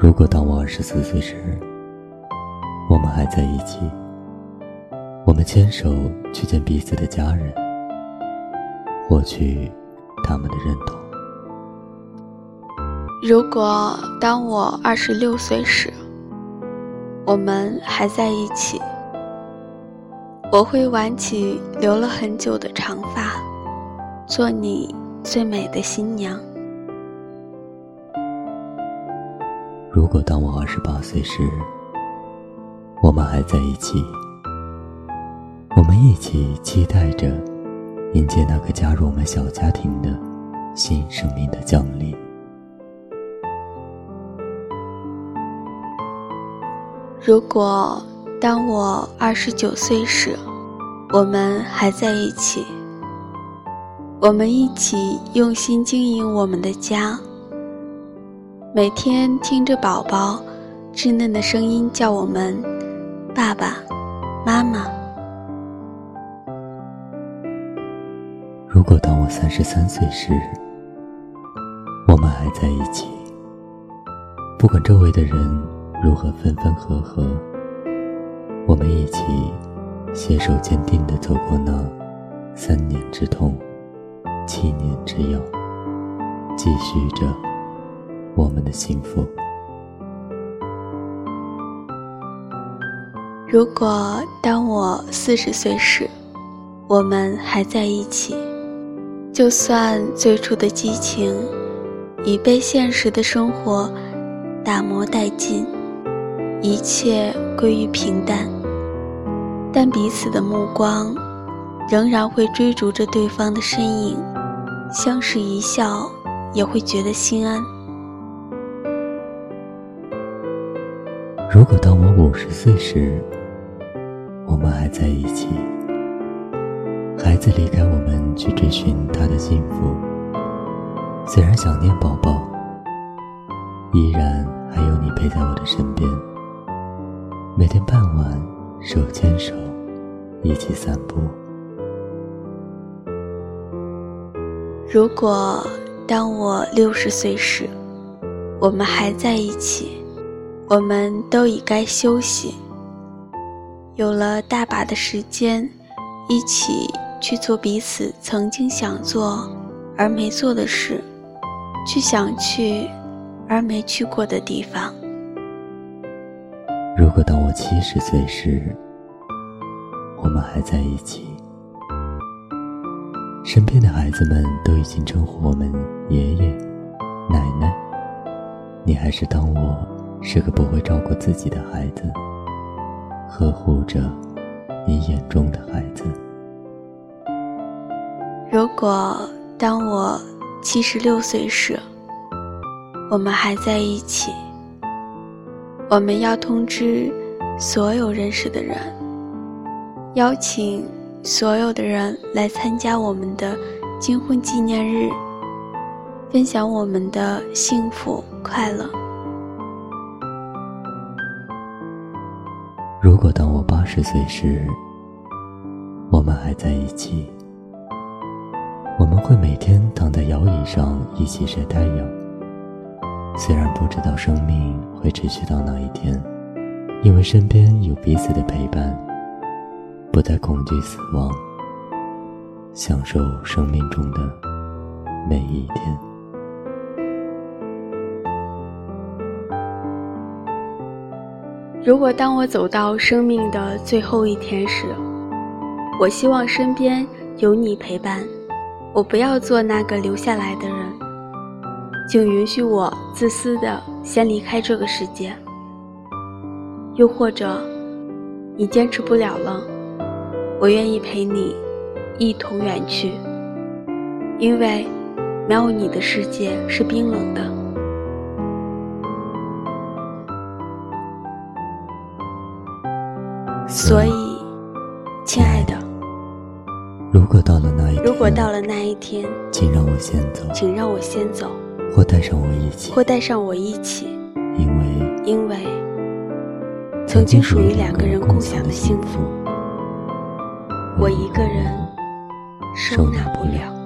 如果当我二十四岁时，我们还在一起，我们牵手去见彼此的家人，获取他们的认同。如果当我二十六岁时，我们还在一起，我会挽起留了很久的长发，做你最美的新娘。如果当我二十八岁时，我们还在一起，我们一起期待着迎接那个加入我们小家庭的新生命的降临。如果当我二十九岁时，我们还在一起，我们一起用心经营我们的家。每天听着宝宝稚嫩的声音叫我们“爸爸妈妈”。如果当我三十三岁时，我们还在一起，不管周围的人如何分分合合，我们一起携手坚定地走过那三年之痛、七年之痒，继续着。我们的幸福。如果当我四十岁时，我们还在一起，就算最初的激情已被现实的生活打磨殆尽，一切归于平淡，但彼此的目光仍然会追逐着对方的身影，相视一笑，也会觉得心安。如果当我五十岁时，我们还在一起，孩子离开我们去追寻他的幸福，虽然想念宝宝，依然还有你陪在我的身边。每天傍晚，手牵手，一起散步。如果当我六十岁时，我们还在一起。我们都已该休息，有了大把的时间，一起去做彼此曾经想做而没做的事，去想去而没去过的地方。如果当我七十岁时，我们还在一起，身边的孩子们都已经称呼我们爷爷、奶奶，你还是当我。是个不会照顾自己的孩子，呵护着你眼中的孩子。如果当我七十六岁时，我们还在一起，我们要通知所有认识的人，邀请所有的人来参加我们的金婚纪念日，分享我们的幸福快乐。如果当我八十岁时，我们还在一起，我们会每天躺在摇椅上一起晒太阳。虽然不知道生命会持续到哪一天，因为身边有彼此的陪伴，不再恐惧死亡，享受生命中的每一天。如果当我走到生命的最后一天时，我希望身边有你陪伴，我不要做那个留下来的人，请允许我自私的先离开这个世界。又或者，你坚持不了了，我愿意陪你一同远去，因为没有你的世界是冰冷的。所以，亲爱的，如果到了那一天，如果到了那一天，请让我先走，请让我先走，或带上我一起，或带上我一起，因为，因为曾经属于两个人共享的幸福，我一个人收纳不了。